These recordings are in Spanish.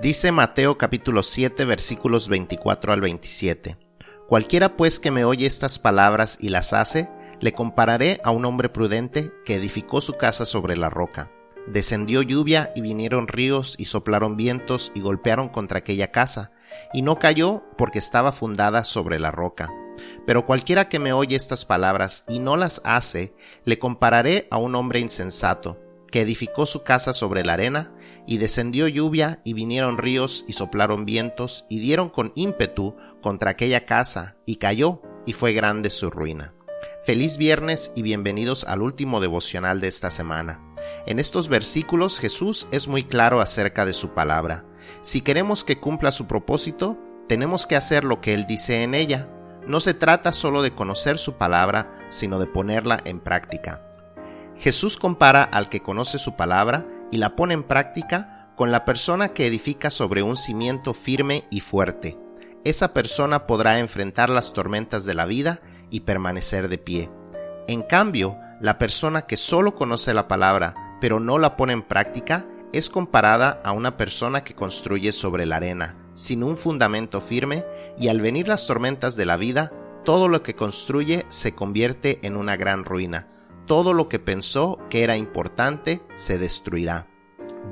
Dice Mateo capítulo 7 versículos 24 al 27. Cualquiera pues que me oye estas palabras y las hace, le compararé a un hombre prudente que edificó su casa sobre la roca. Descendió lluvia y vinieron ríos y soplaron vientos y golpearon contra aquella casa, y no cayó porque estaba fundada sobre la roca. Pero cualquiera que me oye estas palabras y no las hace, le compararé a un hombre insensato, que edificó su casa sobre la arena, y descendió lluvia, y vinieron ríos, y soplaron vientos, y dieron con ímpetu contra aquella casa, y cayó, y fue grande su ruina. Feliz viernes y bienvenidos al último devocional de esta semana. En estos versículos Jesús es muy claro acerca de su palabra. Si queremos que cumpla su propósito, tenemos que hacer lo que Él dice en ella. No se trata solo de conocer su palabra, sino de ponerla en práctica. Jesús compara al que conoce su palabra y la pone en práctica con la persona que edifica sobre un cimiento firme y fuerte. Esa persona podrá enfrentar las tormentas de la vida y permanecer de pie. En cambio, la persona que solo conoce la palabra pero no la pone en práctica es comparada a una persona que construye sobre la arena, sin un fundamento firme, y al venir las tormentas de la vida, todo lo que construye se convierte en una gran ruina todo lo que pensó que era importante se destruirá.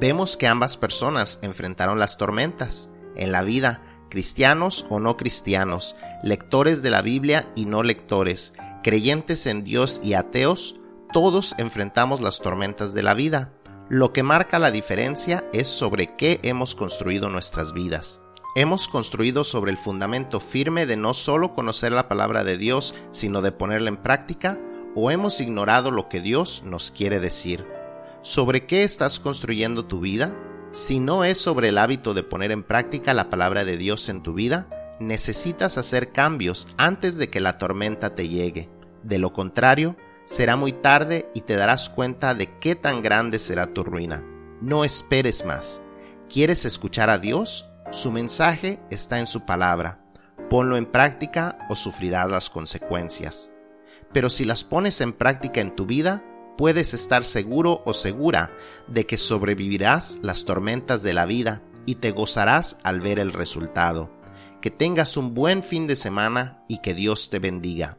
Vemos que ambas personas enfrentaron las tormentas en la vida, cristianos o no cristianos, lectores de la Biblia y no lectores, creyentes en Dios y ateos, todos enfrentamos las tormentas de la vida. Lo que marca la diferencia es sobre qué hemos construido nuestras vidas. Hemos construido sobre el fundamento firme de no solo conocer la palabra de Dios, sino de ponerla en práctica, o hemos ignorado lo que Dios nos quiere decir. ¿Sobre qué estás construyendo tu vida? Si no es sobre el hábito de poner en práctica la palabra de Dios en tu vida, necesitas hacer cambios antes de que la tormenta te llegue. De lo contrario, será muy tarde y te darás cuenta de qué tan grande será tu ruina. No esperes más. ¿Quieres escuchar a Dios? Su mensaje está en su palabra. Ponlo en práctica o sufrirás las consecuencias pero si las pones en práctica en tu vida, puedes estar seguro o segura de que sobrevivirás las tormentas de la vida y te gozarás al ver el resultado. Que tengas un buen fin de semana y que Dios te bendiga.